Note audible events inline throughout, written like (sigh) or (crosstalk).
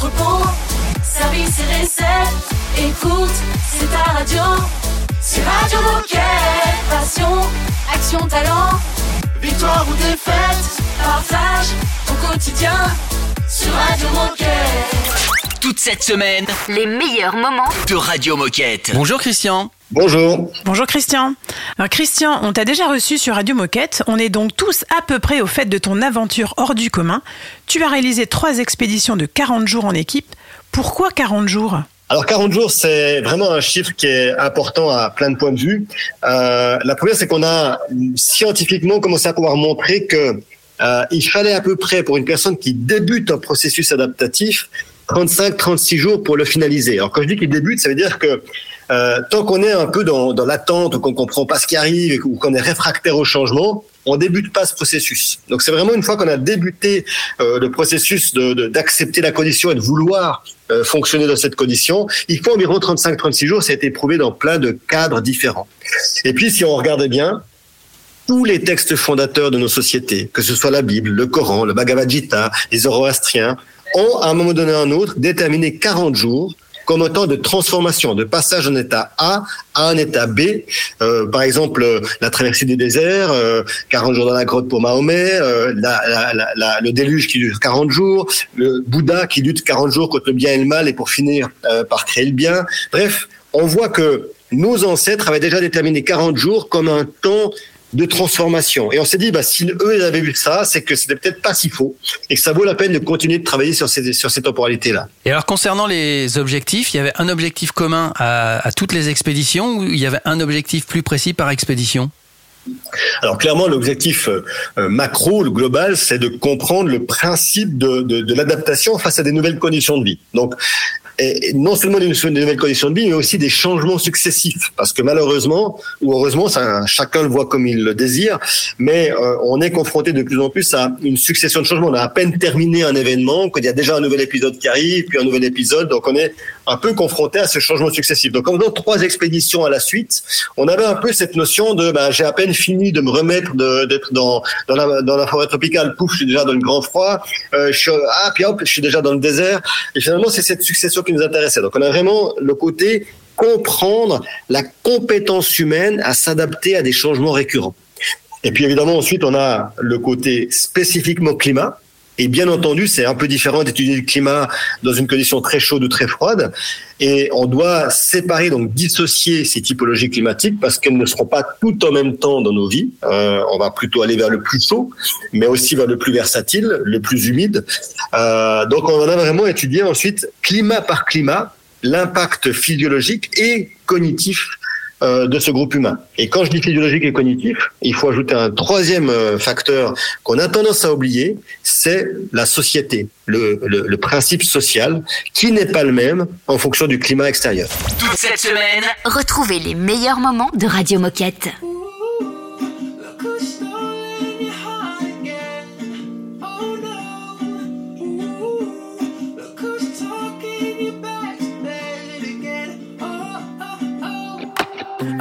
entrepôt, service et recettes. Écoute, c'est ta radio. C'est Radio Moquette. Passion, action, talent. Victoire ou défaite, partage ton quotidien sur Radio Moquette. Toute cette semaine, Les meilleurs moments de Radio Moquette. Bonjour Christian. Bonjour. Bonjour Christian. Alors Christian, on t'a déjà reçu sur Radio Moquette. On est donc tous à peu près au fait de ton aventure hors du commun. Tu as réalisé trois expéditions de 40 jours en équipe. Pourquoi 40 jours? Alors 40 jours, c'est vraiment un chiffre qui est important à plein de points de vue. Euh, la première, c'est qu'on a scientifiquement commencé à pouvoir montrer que euh, il fallait à peu près pour une personne qui débute un processus adaptatif 35-36 jours pour le finaliser. Alors quand je dis qu'il débute, ça veut dire que euh, tant qu'on est un peu dans, l'attente, qu'on comprend pas ce qui arrive, ou qu'on est réfractaire au changement, on débute pas ce processus. Donc c'est vraiment une fois qu'on a débuté euh, le processus de- de- d'accepter la condition et de vouloir euh, fonctionner dans cette condition, il faut environ 35-36 jours. Ça a été prouvé dans plein de cadres différents. Et puis si on regarde bien, tous les textes fondateurs de nos sociétés, que ce soit la Bible, le Coran, le Bhagavad Gita, les Zoroastriens, ont à un moment donné ou à un autre déterminé 40 jours comme un temps de transformation, de passage d'un état A à un état B. Euh, par exemple, euh, la traversée du désert, euh, 40 jours dans la grotte pour Mahomet, euh, la- la- la- le déluge qui dure 40 jours, le Bouddha qui lutte 40 jours contre le bien et le mal et pour finir euh, par créer le bien. Bref, on voit que nos ancêtres avaient déjà déterminé 40 jours comme un temps de transformation. Et on s'est dit, bah, si eux, ils avaient vu ça, c'est que c'était peut-être pas si faux et que ça vaut la peine de continuer de travailler sur ces, sur ces temporalités-là. Et alors concernant les objectifs, il y avait un objectif commun à, à toutes les expéditions ou il y avait un objectif plus précis par expédition? Alors clairement, l'objectif euh, macro, le global, c'est de comprendre le principe de, de, de l'adaptation face à des nouvelles conditions de vie. Donc, et non seulement des nouvelles conditions de vie, mais aussi des changements successifs. Parce que malheureusement, ou heureusement, chacun le voit comme il le désire, mais euh, on est confronté de plus en plus à une succession de changements. On a à peine terminé un événement, qu'il y a déjà un nouvel épisode qui arrive, puis un nouvel épisode, donc on est un peu confronté à ce changement successif. Donc en faisant trois expéditions à la suite, on avait un peu cette notion de ben, j'ai à peine fini de me remettre d'être dans, dans la forêt tropicale, pouf, je suis déjà dans le grand froid, euh, je suis, ah, puis hop, je suis déjà dans le désert. Et finalement, c'est cette succession nous intéressait. Donc on a vraiment le côté comprendre la compétence humaine à s'adapter à des changements récurrents. Et puis évidemment, ensuite, on a le côté spécifiquement climat. Et bien entendu, c'est un peu différent d'étudier le climat dans une condition très chaude ou très froide. Et on doit séparer, donc dissocier ces typologies climatiques parce qu'elles ne seront pas toutes en même temps dans nos vies. Euh, on va plutôt aller vers le plus chaud, mais aussi vers le plus versatile, le plus humide. Euh, donc on en a vraiment étudié ensuite, climat par climat, l'impact physiologique et cognitif euh, de ce groupe humain. Et quand je dis physiologique et cognitif, il faut ajouter un troisième euh, facteur qu'on a tendance à oublier, c'est la société, le, le, le principe social, qui n'est pas le même en fonction du climat extérieur. Toute cette semaine, Retrouvez les meilleurs moments de Radio Moquette.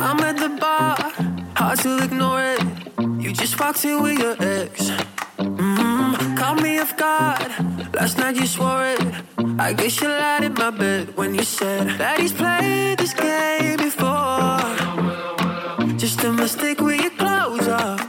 I'm at the bar, hard to ignore it. You just walked in with your ex. Mm, caught me off guard. Last night you swore it. I guess you lied in my bed when you said that he's played this game before. Just a mistake with your clothes off.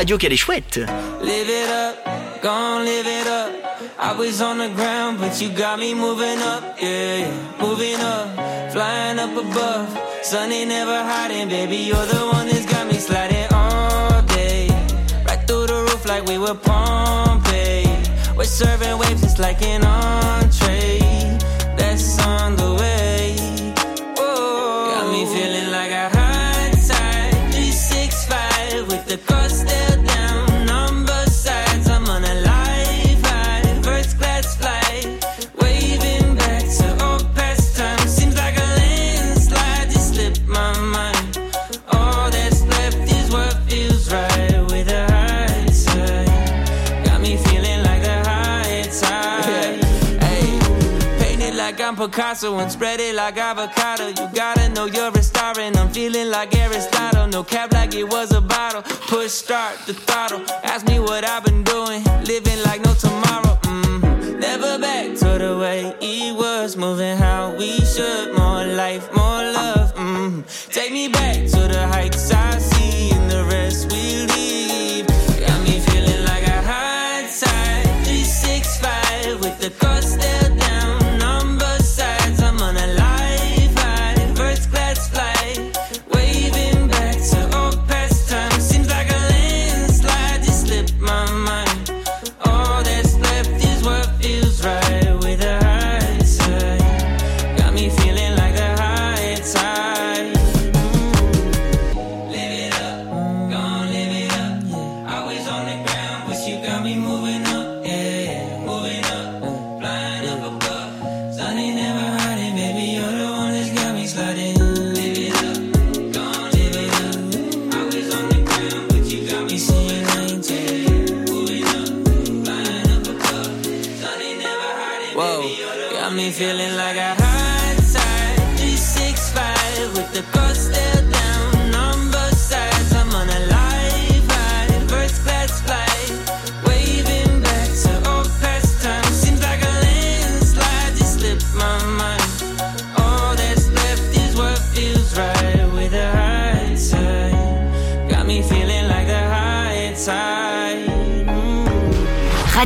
radio qu'elle est chouette. Live it up, gone live it up. I was on the ground, but you got me moving up, yeah. Moving up, flying up above. Sunny never hiding, baby. You're the one that's got me sliding all day. Right through the roof like we were Pompeii. We're serving waves it's like an entree. That's on the way. Picasso and spread it like avocado. You gotta know you're a star, and I'm feeling like Aristotle. No cap like it was a bottle. Push start the throttle. Ask me what I've been doing. Living like no tomorrow. Mm. Never back to the way it was. Moving how we should. More life, more love. Mm. Take me back to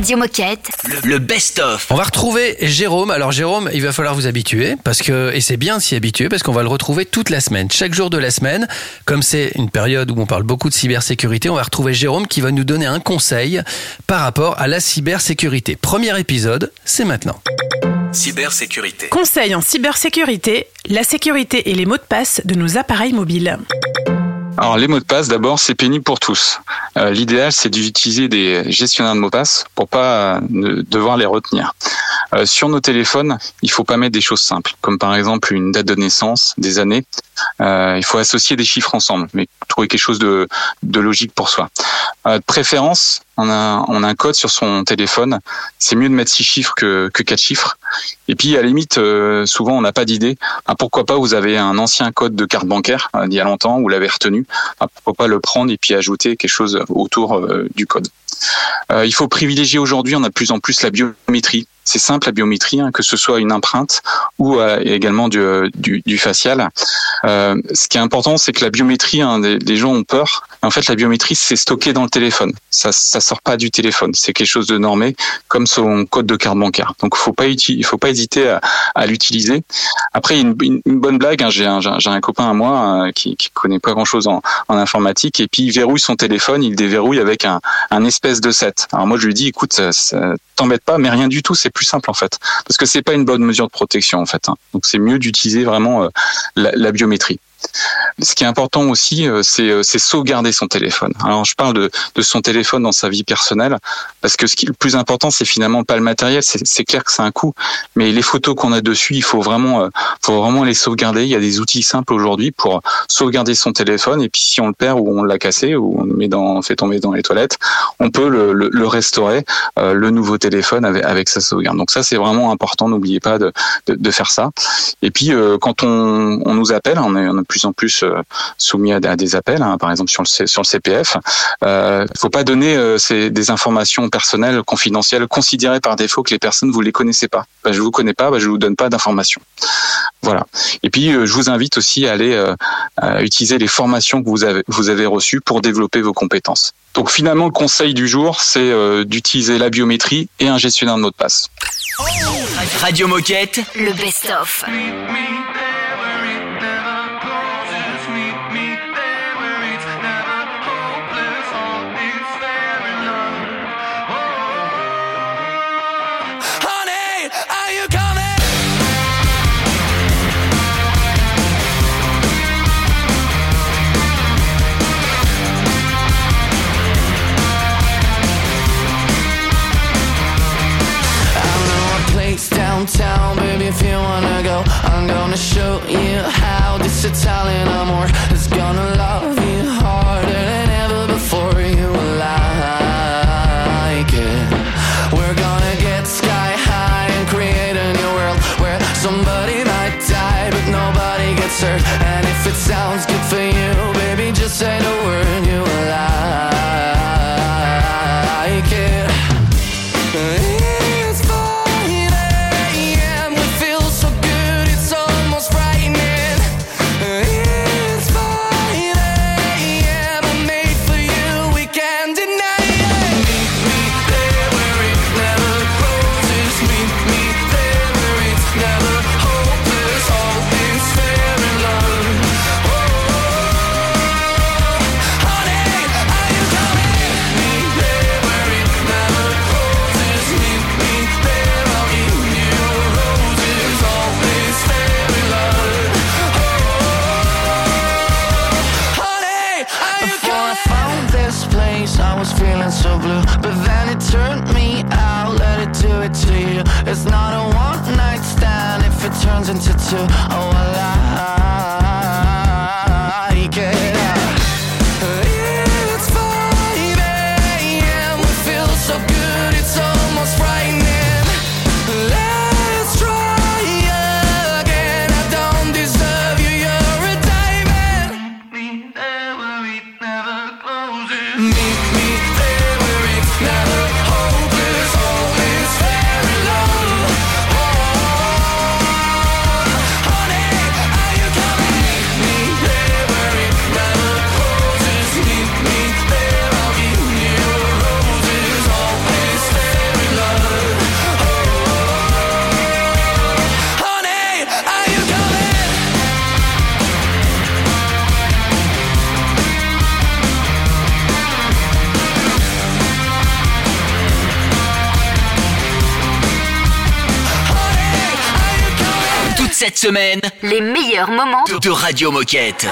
Radio Moquette. Le, le best-of. On va retrouver Jérôme. Alors Jérôme, il va falloir vous habituer parce que et c'est bien de s'y habituer parce qu'on va le retrouver toute la semaine, chaque jour de la semaine. Comme c'est une période où on parle beaucoup de cybersécurité, on va retrouver Jérôme qui va nous donner un conseil par rapport à la cybersécurité. Premier épisode, c'est maintenant. Cybersécurité. Conseil en cybersécurité, la sécurité et les mots de passe de nos appareils mobiles. Alors les mots de passe, d'abord, c'est pénible pour tous. Euh, L'idéal, c'est d'utiliser des gestionnaires de mots de passe pour pas euh, devoir les retenir. Euh, sur nos téléphones, il faut pas mettre des choses simples, comme par exemple une date de naissance, des années. Il faut associer des chiffres ensemble, mais trouver quelque chose de, de logique pour soi. De préférence, on a, un code sur son téléphone. C'est mieux de mettre six chiffres que, quatre chiffres. Et puis, à la limite, euh, souvent, on n'a pas d'idée. Ah, pourquoi pas, vous avez un ancien code de carte bancaire euh, d'il y a longtemps, vous l'avez retenu. Ah, pourquoi pas le prendre et puis ajouter quelque chose autour euh, du code. Euh, il faut privilégier aujourd'hui, on a de plus en plus la biométrie. C'est simple la biométrie, hein, que ce soit une empreinte ou également du, facial. Ce qui est important, c'est que la biométrie, hein, les, les gens ont peur. En fait, la biométrie, c'est stocké dans le téléphone. Ça sort pas du téléphone. C'est quelque chose de normé, comme son code de carte bancaire. Donc, faut pas il faut pas hésiter à, l'utiliser. Après, une, une, bonne blague. Hein, j'ai un, un- copain à moi euh, qui, connaît pas grand chose en, informatique et puis il verrouille son téléphone. Il déverrouille avec un, espèce de set. Alors moi, je lui dis, écoute, ça, t'embête pas, mais rien du tout. C'est plus simple en fait, parce que c'est pas une bonne mesure de protection en fait. hein. Donc, c'est mieux d'utiliser vraiment euh, la biométrie. Ce qui est important aussi, euh, c'est euh, c'est sauvegarder son téléphone. Alors, je parle de, de son téléphone dans sa vie personnelle, parce que ce qui le plus important, c'est finalement pas le matériel. C'est clair que c'est un coût, mais les photos qu'on a dessus, il faut vraiment, euh, faut vraiment les sauvegarder. Il y a des outils simples aujourd'hui pour sauvegarder son téléphone, et puis si on le perd ou on l'a cassé ou on le met dans, fait tomber dans les toilettes, on peut le, le, le restaurer, le nouveau téléphone avec, avec sa sauvegarde. Donc ça, c'est vraiment important. N'oubliez pas de, de, de faire ça. Et puis quand on, on nous appelle, on est, on plus en plus euh, soumis à, des appels, hein, par exemple sur le, CPF. Euh, faut pas donner euh, des informations personnelles confidentielles considérées par défaut que les personnes vous les connaissez pas. Bah, je vous connais pas, bah, je vous donne pas d'informations. Voilà. Et puis euh, je vous invite aussi à aller utiliser les formations que vous avez vous avez reçues pour développer vos compétences. Donc finalement le conseil du jour c'est d'utiliser la biométrie et un gestionnaire de mot de passe. Radio Moquette. Le best-of. Gonna show you how this Italian amor is gonna love you harder than ever before. You like it. We're gonna get sky high and create a new world Where somebody might die but nobody gets hurt. And if it sounds good for you, baby, just say the word semaine, Les meilleurs moments de, de Radio Moquette.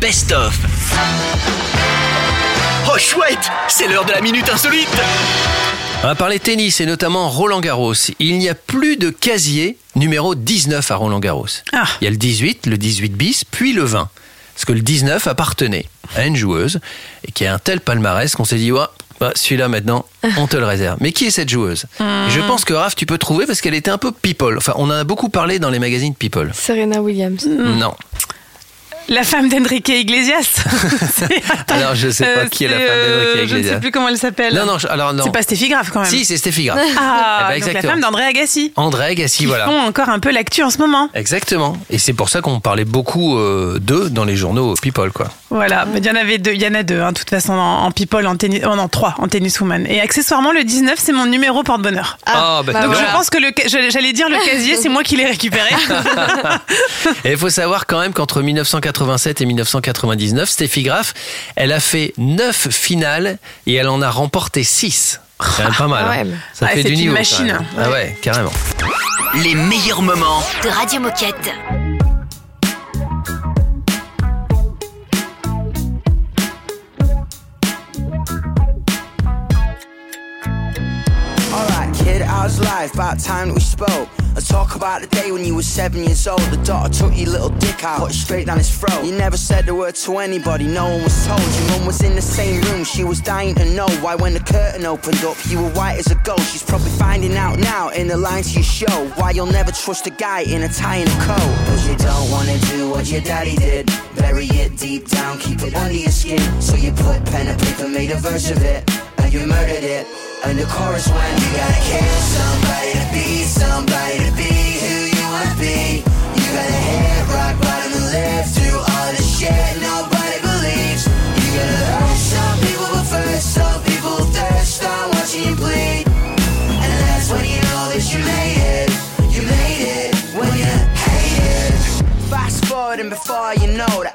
Best-of. Oh chouette, c'est l'heure de la minute insolite. On va parler tennis et notamment Roland Garros. Il n'y a plus de casier numéro 19 à Roland Garros. Ah. Il y a le 18, le 18 bis, puis le 20. Parce que le 19 appartenait à une joueuse et qui a un tel palmarès qu'on s'est dit, ouais, bah, celui-là maintenant, on te le réserve. Mais qui est cette joueuse? Je pense que Raph, tu peux trouver parce qu'elle était un peu people. Enfin, on en a beaucoup parlé dans les magazines people. Serena Williams. Non. La femme d'Enrique Iglesias. (laughs) Alors, je sais pas qui est la femme d'Enrique euh, Je ne Iglesias. sais plus comment elle s'appelle. Non, non, je- alors non. C'est pas Steffi Graf quand même. Si, c'est Stéphie Graf. (laughs) Ah, Eh ben, donc la femme d'André Agassi. André Agassi, Qui voilà. font encore un peu l'actu en ce moment. Exactement. Et c'est pour ça qu'on parlait beaucoup euh, d'eux dans les journaux People, quoi. Voilà, mais il y en avait deux, il y en a deux, hein, de toute façon, en, en people, en tennis, oh non, trois, en tennis woman. Et accessoirement, le 19, c'est mon numéro porte-bonheur. Ah, bah, Donc voilà. je pense que le, j'allais dire le casier, c'est moi qui l'ai récupéré. (laughs) Et il faut savoir quand même qu'entre 1987 et 1999, Steffi Graf, elle a fait 9 finales et elle en a remporté 6. C'est quand même pas mal. Ah hein. ouais, mais- Ça Ah, fait du une niveau. machine. Ah ouais, carrément. Les meilleurs moments. De Radio Moquette. Alright, kid, how's life? About time we spoke. Let's talk about the day when you were seven years old. The daughter took your little dick out, put it straight down his throat. You never said a word to anybody, no one was told. Your mum was in the same room, she was dying to know why when the curtain opened up, you were white as a ghost. She's probably finding out now in the lines to your show why you'll never trust a guy in a tie and a coat. Cause you don't wanna do what your daddy did. Bury it deep down, keep it under your skin. So you put pen and paper, made a verse of it, and you murdered it. And the chorus went, you gotta kill somebody to be somebody to be who you wanna be. You gotta hit rock bottom and live through all the shit nobody believes. You gotta hurt some people, but first some people thirst on watching you bleed. And that's when you know that you made it. You made it when you hate it. Fast forward and before you know the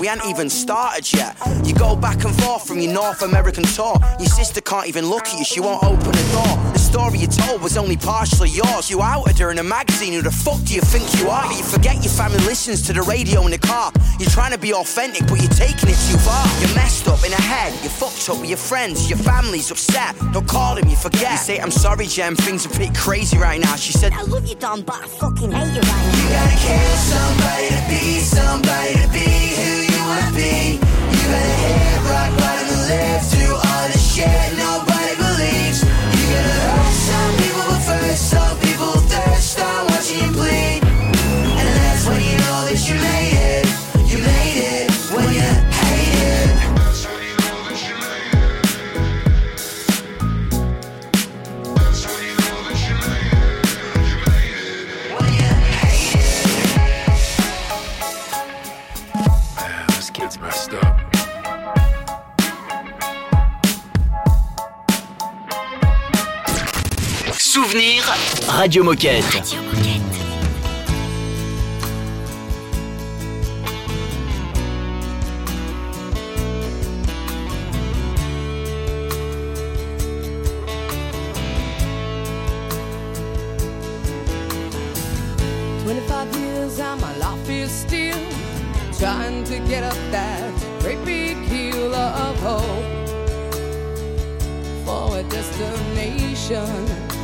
we ain't even started yet. You go back and forth from your North American tour. Your sister can't even look at you, she won't open the door. The story you told was only partially yours. You outed her in a magazine, who the fuck do you think you are? You forget your family listens to the radio in the car. You're trying to be authentic, but you're taking it too far. You're messed up in the head, you're fucked up with your friends, your family's upset. Don't call him, you forget. You say, I'm sorry, Jem, things are pretty crazy right now. She said, I love you, Don, but I fucking hate you right now. you gotta kill somebody to be somebody to be live through all the shit Souvenir Radio Moquette. Twenty-five years and my life is still trying to get up that great big hill of hope for a destination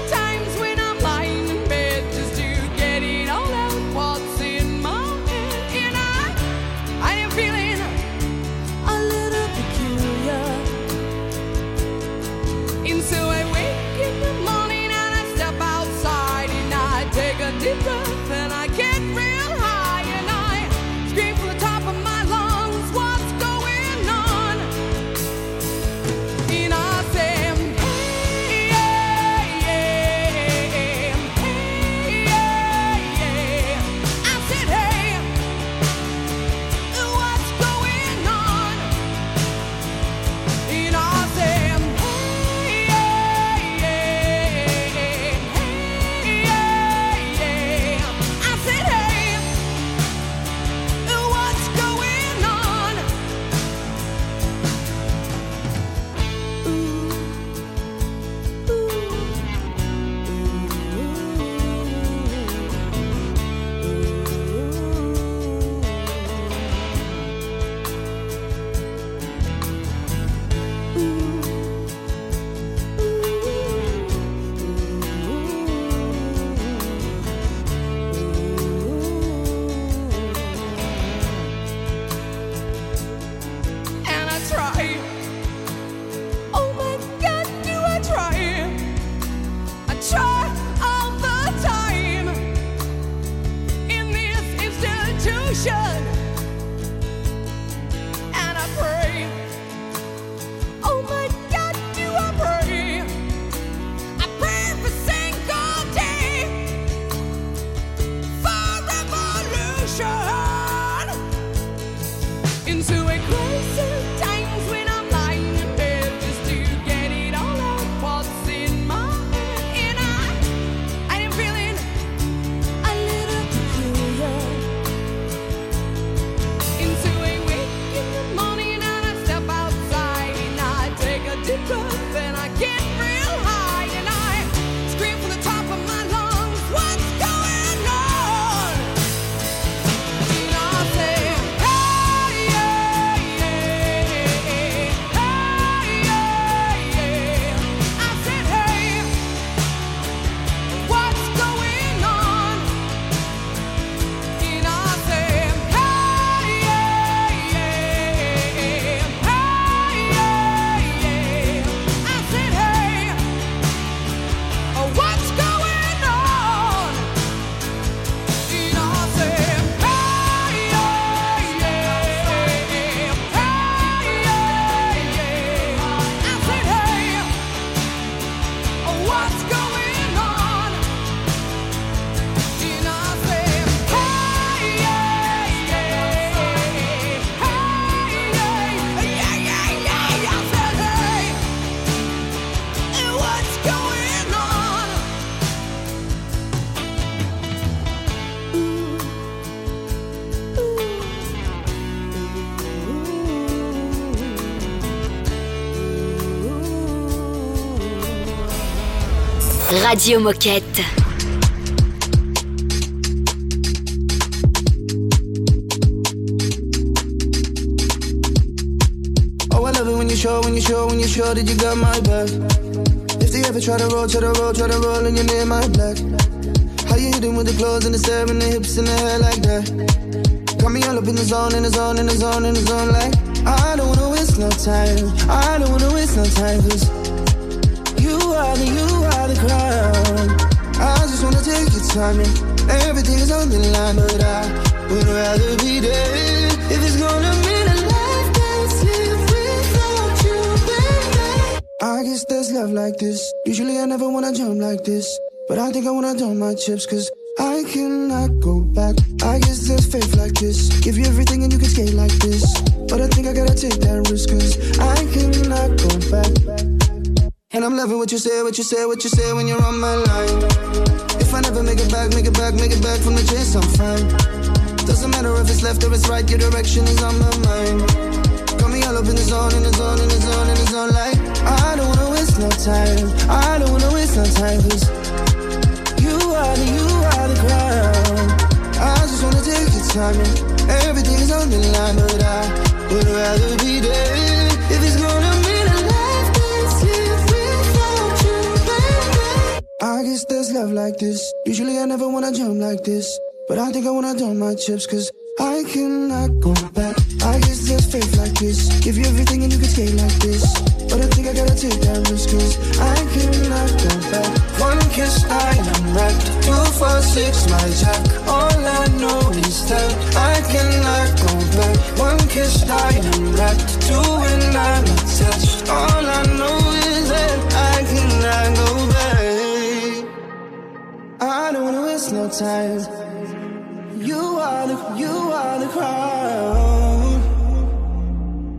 nation. Radio Moquette. Oh, I love it when you show, when you show, when you show that you got my back. If they ever try to roll, try to roll, try to roll, and you're near my black. How you hitting with the clothes and the stare and the hips and the hair like that? Got me all up in the zone, in the zone, in the zone, in the zone, like I don't wanna waste no time. I don't wanna waste no time, cause you are the, you take your time and everything is on the line, but I would rather be there if it's gonna mean a life that's lived without you, baby. I guess there's love like this. Usually I never wanna jump like this, but I think I wanna dump my chips, cause I cannot go back. I guess there's faith like this. Give you everything and you can skate like this. But I think I gotta take that risk, cause I cannot go back. And I'm loving what you say, what you say, what you say when you're on my line. If I never make it back, make it back, make it back from the chase, I'm fine. Doesn't matter if it's left or it's right, your direction is on my mind. Got me all up in the zone, in the zone, in the zone, in the zone, like I don't wanna waste no time. I don't wanna waste no time, cause you are the, you are the crown. I just wanna take your time and everything is on the line, but I would rather be there if it's gonna I guess there's love like this. Usually I never wanna jump like this, but I think I wanna dump my chips, cause I cannot go back. I guess there's faith like this. Give you everything and you can skate like this. But I think I gotta take that risk, cause I cannot go back. One kiss, I am wrecked. Two, four, six, my jack. All I know is that I cannot go back. One kiss, I am wrecked. Two, and I'm attached. All I know waste time. You are the, you are the crown.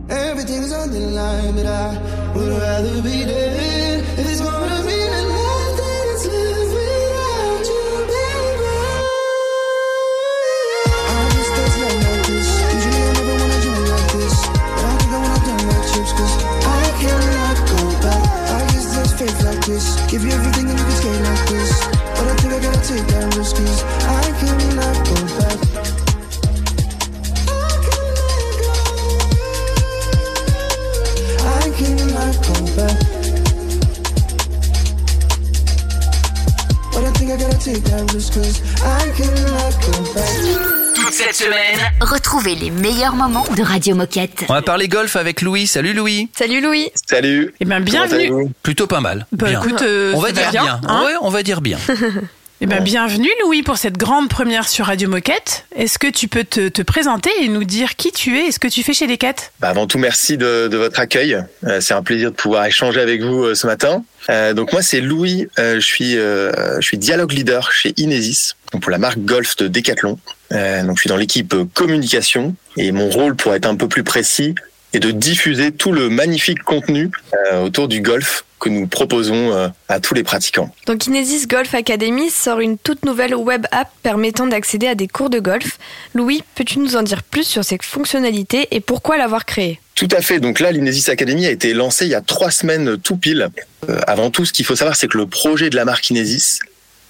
Everything's on the line, but I would rather be dead If it's gonna be a life that is lived without you, baby. I guess there's love like this. Usually I never wanna jump like this, but I think I wanna dump my chips 'cause I cannot go back. I guess there's faith like this. Give you everything and you can skate like this, but I think I gotta take that risk 'cause I cannot go back. I cannot go back. But I think I gotta take that cause I cannot go back. Toute cette semaine, Retrouvez les meilleurs moments de Radio Moquette. On va parler golf avec Louis. Salut Louis. Salut Louis. Salut. Eh bien, bienvenue. Plutôt pas mal. Bah, Bien. écoute, euh, on va ça dire va bien. bien, hein Ouais, on va dire bien. (laughs) Eh ben, bienvenue Louis pour cette grande première sur Radio Moquette. Est-ce que tu peux te, te présenter et nous dire qui tu es et ce que tu fais chez les Quêtes Bah, avant tout, merci de, de votre accueil. Euh, c'est un plaisir de pouvoir échanger avec vous euh, ce matin. Euh, donc moi, c'est Louis. Euh, je suis, euh, je suis dialogue leader chez Inesis. Donc pour la marque Golf de Decathlon. Euh, donc je suis dans l'équipe communication et mon rôle, pour être un peu plus précis, est de diffuser tout le magnifique contenu euh, autour du golf que nous proposons euh, à tous les pratiquants. Donc Inesis Golf Academy sort une toute nouvelle web app permettant d'accéder à des cours de golf. Louis, peux-tu nous en dire plus sur ses fonctionnalités et pourquoi l'avoir créée? Tout à fait. Donc là, l'Inesis Academy a été lancée il y a trois semaines tout pile. Euh, avant tout, ce qu'il faut savoir, c'est que le projet de la marque Inesis,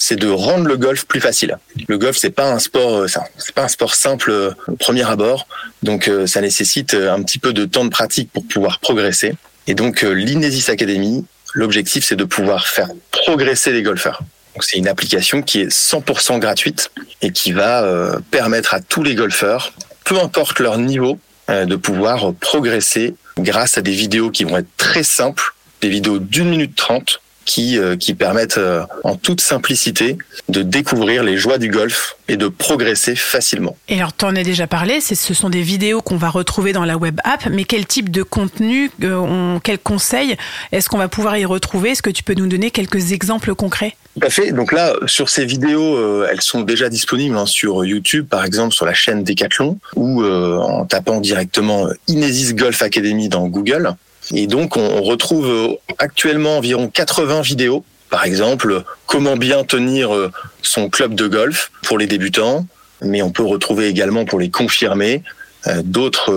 c'est de rendre le golf plus facile. Le golf, c'est pas un sport, euh, pas un sport simple euh, au premier abord. Donc, euh, ça nécessite un petit peu de temps de pratique pour pouvoir progresser. Et donc, l'Inesis Academy, l'objectif, c'est de pouvoir faire progresser les golfeurs. C'est une application qui est 100% gratuite et qui va permettre à tous les golfeurs, peu importe leur niveau, de pouvoir progresser grâce à des vidéos qui vont être très simples, des vidéos d'une minute trente qui, euh, qui permettent euh, en toute simplicité de découvrir les joies du golf et de progresser facilement. Et alors, tu en as déjà parlé, c'est- ce sont des vidéos qu'on va retrouver dans la web app, mais quel type de contenu, euh, on, quels conseils est-ce qu'on va pouvoir y retrouver? Est-ce que tu peux nous donner quelques exemples concrets? Tout à fait. Donc là, sur ces vidéos, euh, elles sont déjà disponibles hein, sur YouTube, par exemple sur la chaîne Decathlon, ou euh, en tapant directement Inesis Golf Academy dans Google. Et donc, on, retrouve euh, actuellement environ 80 vidéos. Par exemple, comment bien tenir euh, son club de golf pour les débutants, mais on peut retrouver également pour les confirmés euh, d'autres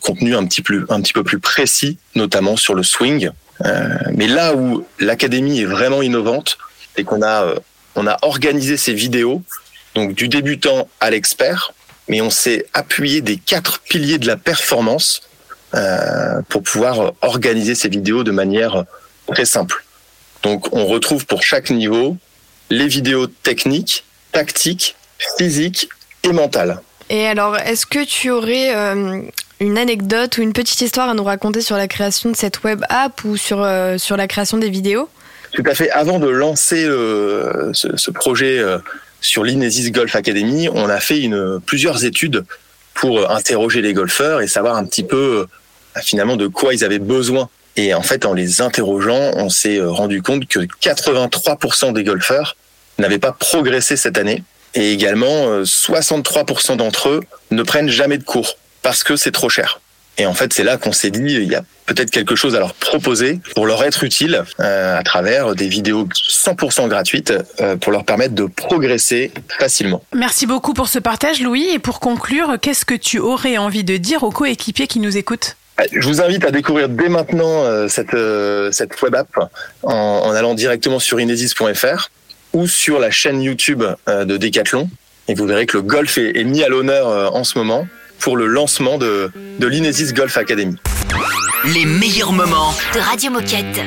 contenus un petit peu plus précis, notamment sur le swing. Mais là où l'académie est vraiment innovante, c'est qu'on a a organisé ces vidéos donc du débutant à l'expert, mais on s'est appuyé des quatre piliers de la performance pour pouvoir organiser ces vidéos de manière très simple. Donc on retrouve pour chaque niveau les vidéos techniques, tactiques, physiques et mentales. Et alors, est-ce que tu aurais euh, une anecdote ou une petite histoire à nous raconter sur la création de cette web app ou sur, euh, sur la création des vidéos? Tout à fait. Avant de lancer euh, ce, ce projet euh, sur l'Inesis Golf Academy, on a fait une, plusieurs études pour euh, interroger les golfeurs et savoir un petit peu euh, finalement de quoi ils avaient besoin. Et en fait, en les interrogeant, on s'est euh, rendu compte que 83% des golfeurs n'avaient pas progressé cette année. Et également, euh, 63% d'entre eux ne prennent jamais de cours parce que c'est trop cher. Et en fait, c'est là qu'on s'est dit, il y a peut-être quelque chose à leur proposer pour leur être utile euh, à travers des vidéos 100% gratuites euh, pour leur permettre de progresser facilement. Merci beaucoup pour ce partage, Louis. Et pour conclure, qu'est-ce que tu aurais envie de dire aux coéquipiers qui nous écoutent? Je vous invite à découvrir dès maintenant euh, cette, euh, cette web app en, allant directement sur inesis.fr ou sur la chaîne YouTube euh, de Decathlon. Et vous verrez que le golf est, mis à l'honneur en ce moment pour le lancement de, de l'Inesis Golf Academy. Les meilleurs moments. De Radio Moquette.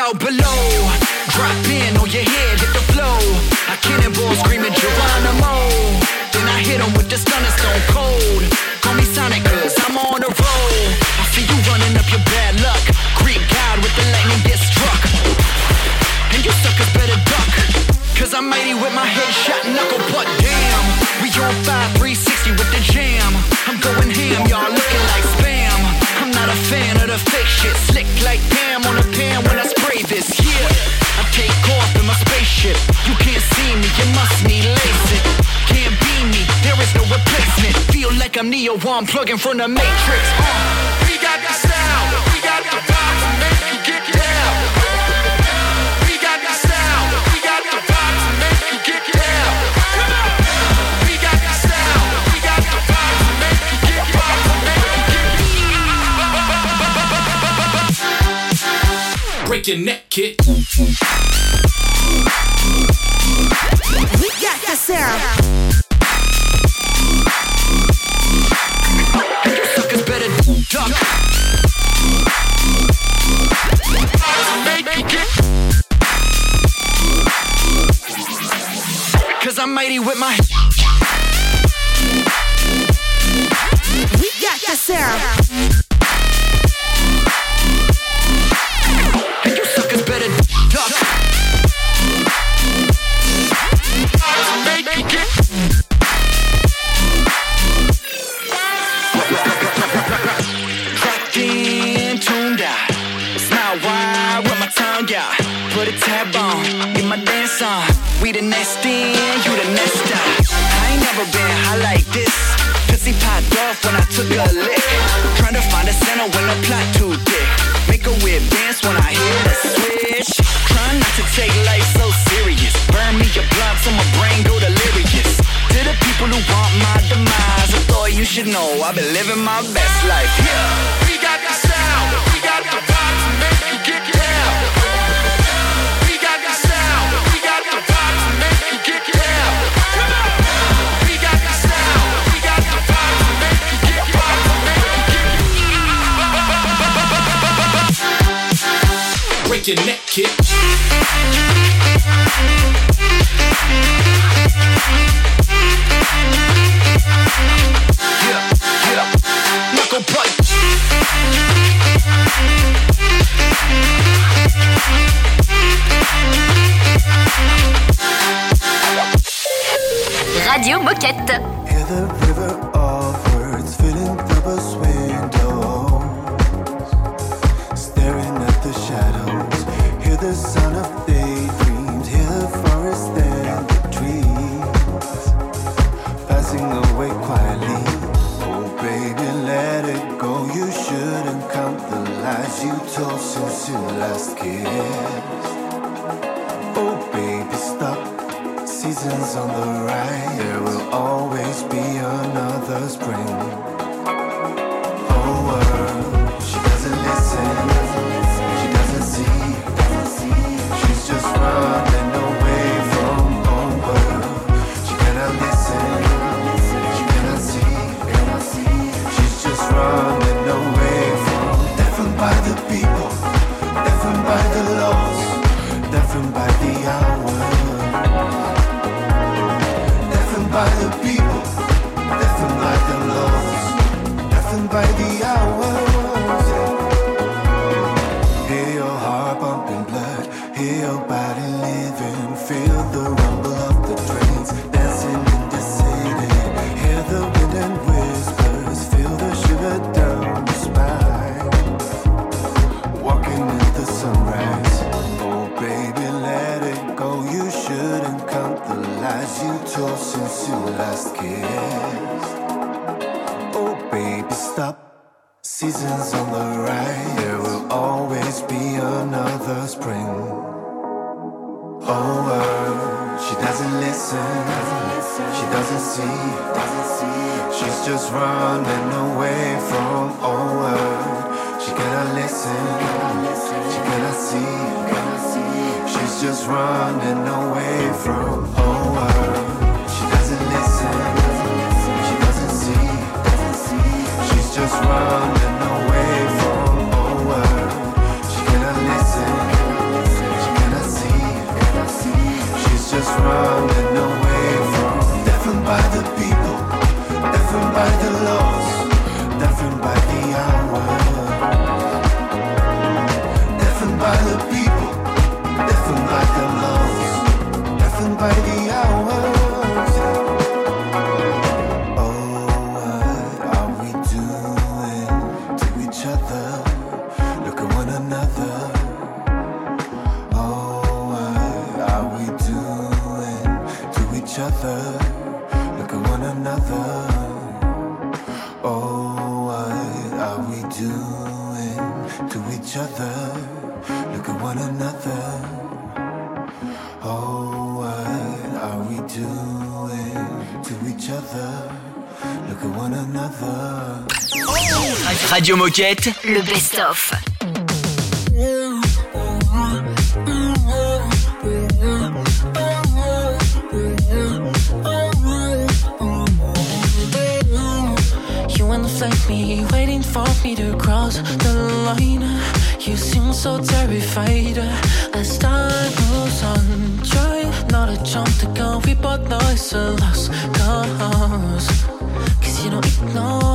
Out below. Drop in on your head, hit the flow. I cannonball screaming Geronimo. Then I hit him with the stunner stone cold. Call me Sonic, cause I'm on a roll. I see you running up your bad luck. Greek God with the lightning get struck. And you suckers better duck. Cause I'm mighty with my headshot knuckle butt. Damn, we on 5 360 with the jam. I'm going ham, y'all looking like spam. I'm not a fan of the fake shit. Slick like Pam on a pan when I spray this. Yeah, I take off in my spaceship. You can't see me, you must need LASIK. Can't be me, there is no replacement. Feel like I'm Neo, I'm plugging from the Matrix. Uh, we got the sound, we got the vibe to make you Break your neck, kid. We got the sound. Suckers better duck. Make you get. Cause I'm mighty with my. We got the sound. put a tab on, get my dance on. We the next in, you the next out. I ain't never been high like this. Pussy popped off when I took a lick. Trying to find a center when the plot too thick. Make a weird dance when I hit the switch. Trying not to take life so serious. Burn me your blood so my brain go delirious. To the people who want my demise, I thought you should know I've been living my best life. Yeah, we got the. Get. Knuckle. Radio Moquette. Hear the river last kiss. Oh, baby, stop seasons on the rise. There will always be another spring. Since you last kissed. Oh baby, stop. Seasons on the rise, there will always be another spring. Oh, world, she doesn't listen, she doesn't see, she's just running away from oh world. She cannot listen, she cannot see, she's just running away from oh world. Running other? Look at one another. Oh, what are we doing to each other? Look at one another. Radio Moquette. Le best-of. So terrified as time moves on. Try not to jump the gun, we both know it's a lost cause. Cause you don't ignore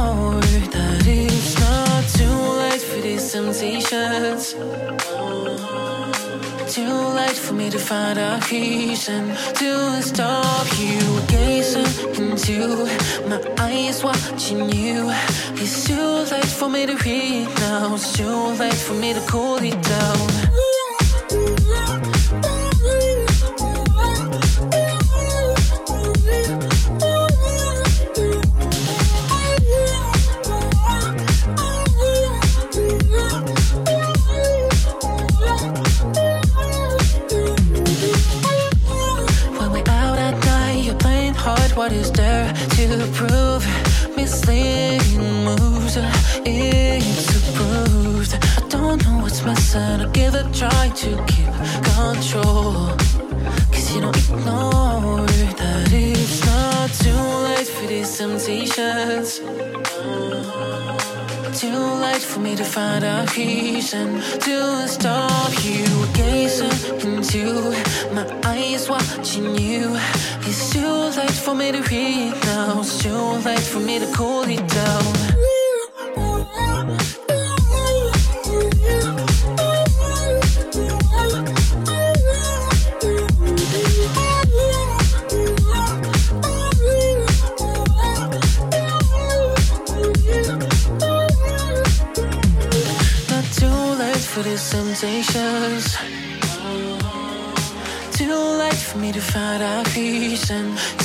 for me to find a reason to stop you gazing into my eyes, watching you. It's too late for me to read now. It's too late for me to cool it down. Find a reason to stop you gazing into my eyes, watching you. It's too late for me to read now. It's too late for me to cool it down.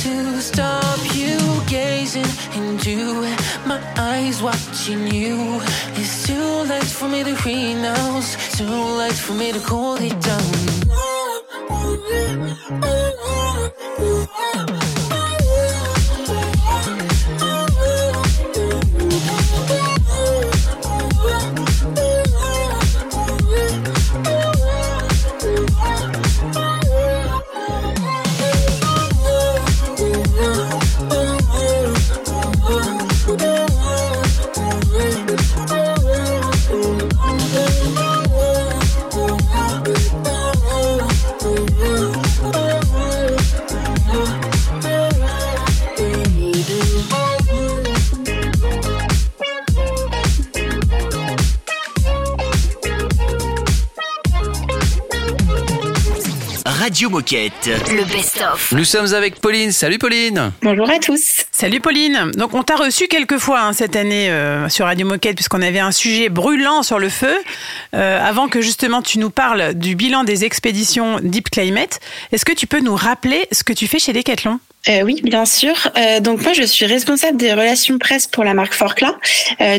To stop you gazing into my eyes, watching you. It's too late for me to. It's too late for me to cool it down. Radio Moquette. Le best-of. Nous sommes avec Pauline. Salut Pauline. Bonjour à tous. Salut Pauline. Donc on t'a reçu quelques fois hein, cette année euh, sur Radio Moquette puisqu'on avait un sujet brûlant sur le feu. Euh, avant que justement tu nous parles du bilan des expéditions Deep Climate, est-ce que tu peux nous rappeler ce que tu fais chez Decathlon? Euh, oui, bien sûr. Donc moi, je suis responsable des relations presse pour la marque Forclaz,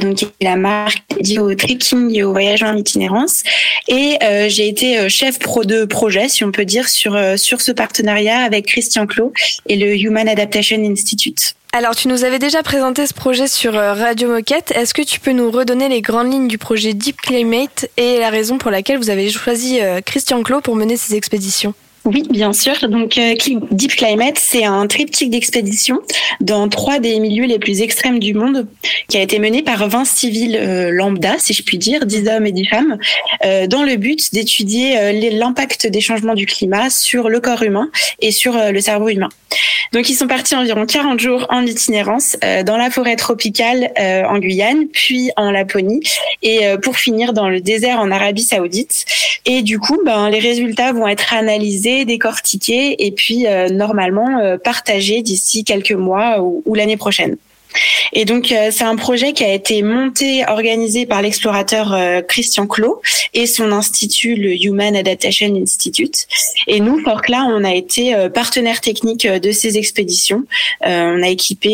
donc qui est la marque dédiée au trekking et au voyage en itinérance. Et j'ai été chef pro de projet, si on peut dire, sur sur ce partenariat avec Christian Clot et le Human Adaptation Institute. Alors, tu nous avais déjà présenté ce projet sur euh, Radio Moquette. Est-ce que tu peux nous redonner les grandes lignes du projet Deep Climate et la raison pour laquelle vous avez choisi euh, Christian Clot pour mener ces expéditions? Oui, bien sûr. Donc, euh, Deep Climate, c'est un triptyque d'expédition dans trois des milieux les plus extrêmes du monde, qui a été mené par 20 civils euh, lambda, si je puis dire, 10 hommes et 10 femmes, euh, dans le but d'étudier l'impact des changements du climat sur le corps humain et sur le cerveau humain. Donc, ils sont partis environ 40 jours en itinérance dans la forêt tropicale en Guyane, puis en Laponie, et pour finir dans le désert en Arabie Saoudite. Et du coup, ben, les résultats vont être analysés, décortiqués, et puis euh, normalement euh, partagés d'ici quelques mois ou, l'année prochaine. Et donc, euh, c'est un projet qui a été monté, organisé par l'explorateur euh, Christian Clot et son institut, le Human Adaptation Institute. Et nous, Forclaz, on a été partenaire technique de ces expéditions. On a équipé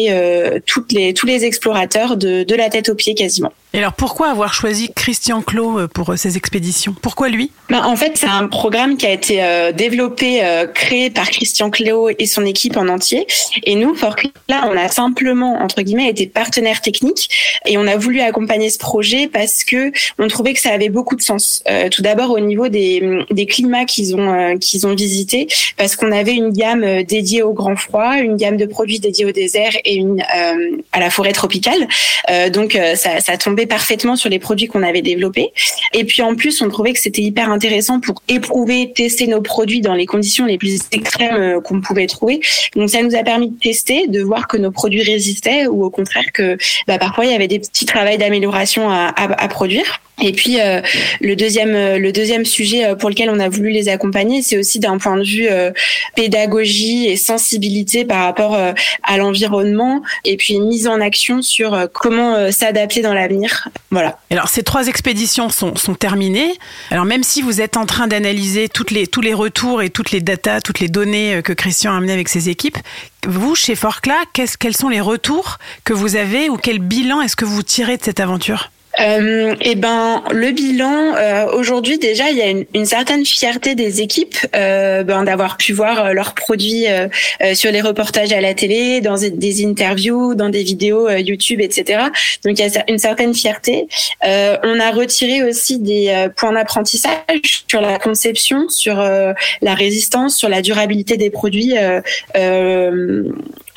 les, tous les explorateurs de, de la tête aux pieds quasiment. Et alors pourquoi avoir choisi Christian Clot euh, pour euh, ces expéditions? Pourquoi lui? Ben, en fait, c'est un programme qui a été euh, développé, euh, créé par Christian Cléo et son équipe en entier. Et nous, Forclaz, on a simplement, entre guillemets, été partenaire technique et on a voulu accompagner ce projet parce que on trouvait que ça avait beaucoup de sens. Euh, tout d'abord au niveau des, des climats qu'ils ont euh, qu'ils ont visités, parce qu'on avait une gamme euh, dédiée au grand froid, une gamme de produits dédiés au désert et euh, à la forêt tropicale. Euh, donc euh, ça, ça parfaitement sur les produits qu'on avait développés. Et puis en plus, on trouvait que c'était hyper intéressant pour éprouver, tester nos produits dans les conditions les plus extrêmes euh, qu'on pouvait trouver. Donc ça nous a permis de tester, de voir que nos produits résistaient ou au contraire que bah, parfois il y avait des petits travaux d'amélioration à produire. Et puis euh, le deuxième euh, le deuxième sujet euh, pour lequel on a voulu les accompagner, c'est aussi d'un point de vue euh, pédagogie et sensibilité par rapport euh, à l'environnement et puis mise en action sur comment s'adapter dans l'avenir. Voilà. Alors ces trois expéditions sont, sont terminées. Alors même si vous êtes en train d'analyser toutes les, tous les retours et toutes les datas, toutes les données que Christian a amenées avec ses équipes, vous chez Forclaz, qu'est-ce- quels sont les retours que vous avez ou quel bilan est-ce que vous tirez de cette aventure? Euh, et ben le bilan euh, aujourd'hui déjà il y a une, une certaine fierté des équipes euh, ben, d'avoir pu voir euh, leurs produits euh, euh, sur les reportages à la télé, dans des- interviews, dans des vidéos YouTube, etc. Donc il y a une certaine fierté. On a retiré aussi des points d'apprentissage sur la conception, sur la résistance, sur la durabilité des produits.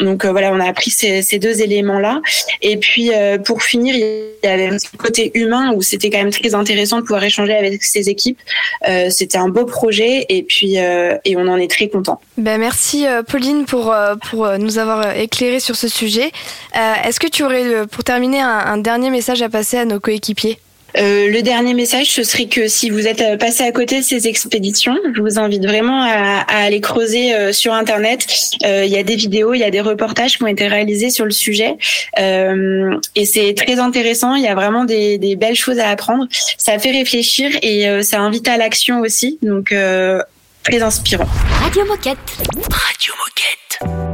Donc euh, voilà, on a appris ces, deux éléments-là. Et puis euh, pour finir, il y avait un côté humain où c'était quand même très intéressant de pouvoir échanger avec ces équipes. Euh, c'était un beau projet et puis et on en est très content. Ben, merci Pauline pour, nous avoir éclairé sur ce sujet. Est-ce que tu aurais, pour terminer, un dernier message à passer à nos coéquipiers? Euh, le dernier message, ce serait que si vous êtes euh, passé à côté de ces expéditions, je vous invite vraiment à, à aller creuser euh, sur Internet. Euh, Il y a des vidéos, il y a des reportages qui ont été réalisés sur le sujet. Euh, et c'est très intéressant. Il y a vraiment des, des belles choses à apprendre. Ça fait réfléchir et euh, ça invite à l'action aussi. Donc, euh, très inspirant. Radio Moquette. Radio Moquette.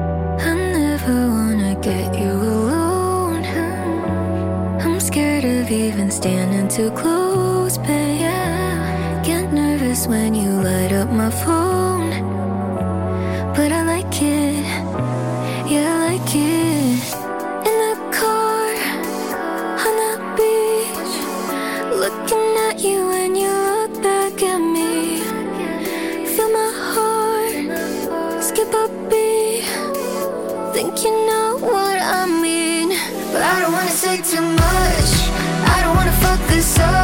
Even standing too close, but yeah. Get nervous when you light up my phone. But I like it, yeah, I like it. In the car, on the beach, looking at you and you look back at me. Feel my heart skip a beat. Think you know what I mean, but I don't wanna say too much the sun.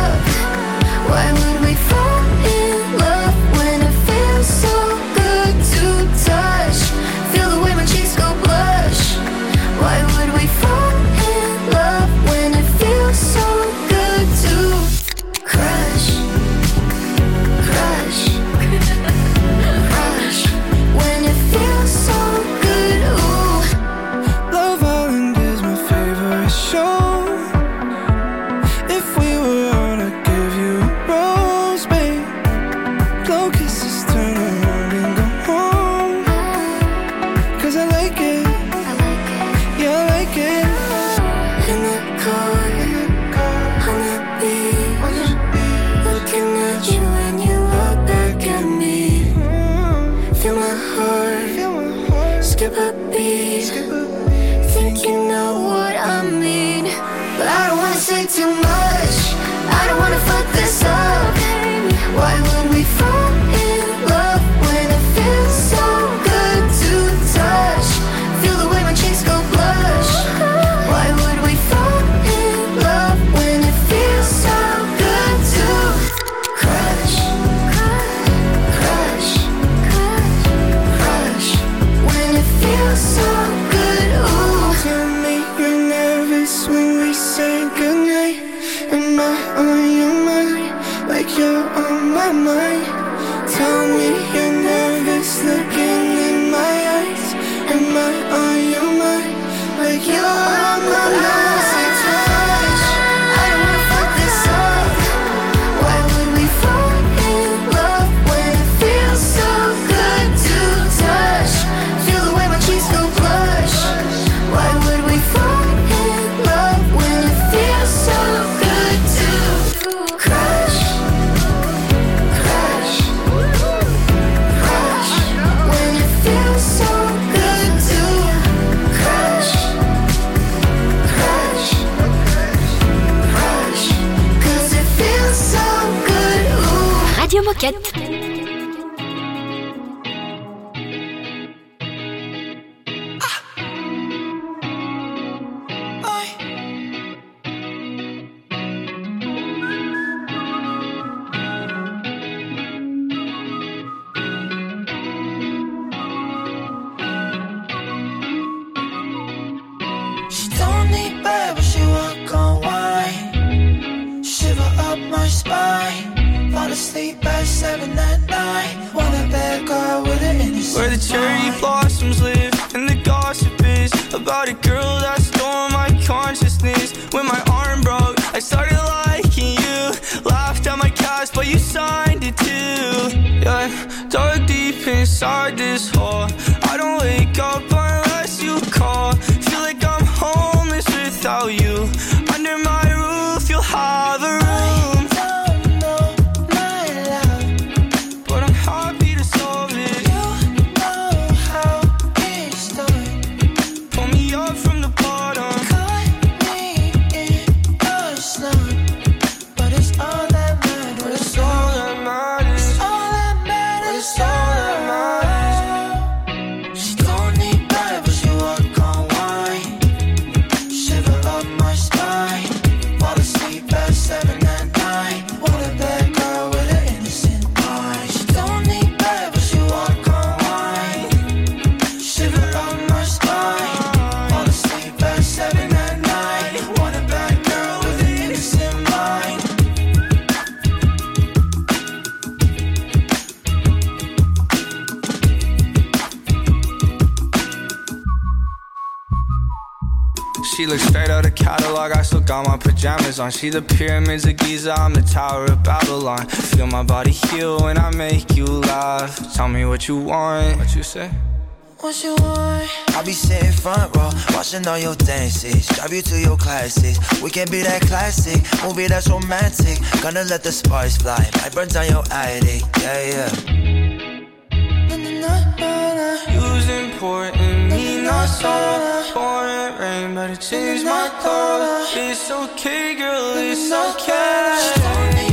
pajamas on. See the pyramids of Giza, I'm the Tower of Babylon. Feel my body heal when I make you laugh. Tell me what you want. What you say? What you want? I be sitting front row, watching all your dances. Drive you to your classes. We can be that classic movie that's romantic. Gonna let the sparks fly, might burn down your attic. Yeah, yeah. You's important, me not soda Pouring rain, but it changed my color. It's okay, girl, it's okay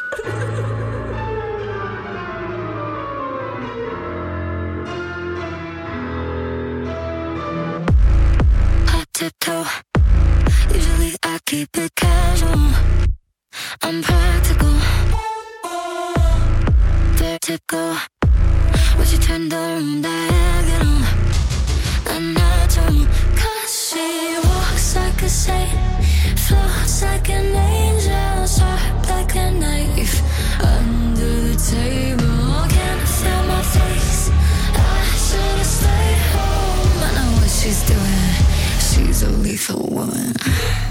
a lethal woman.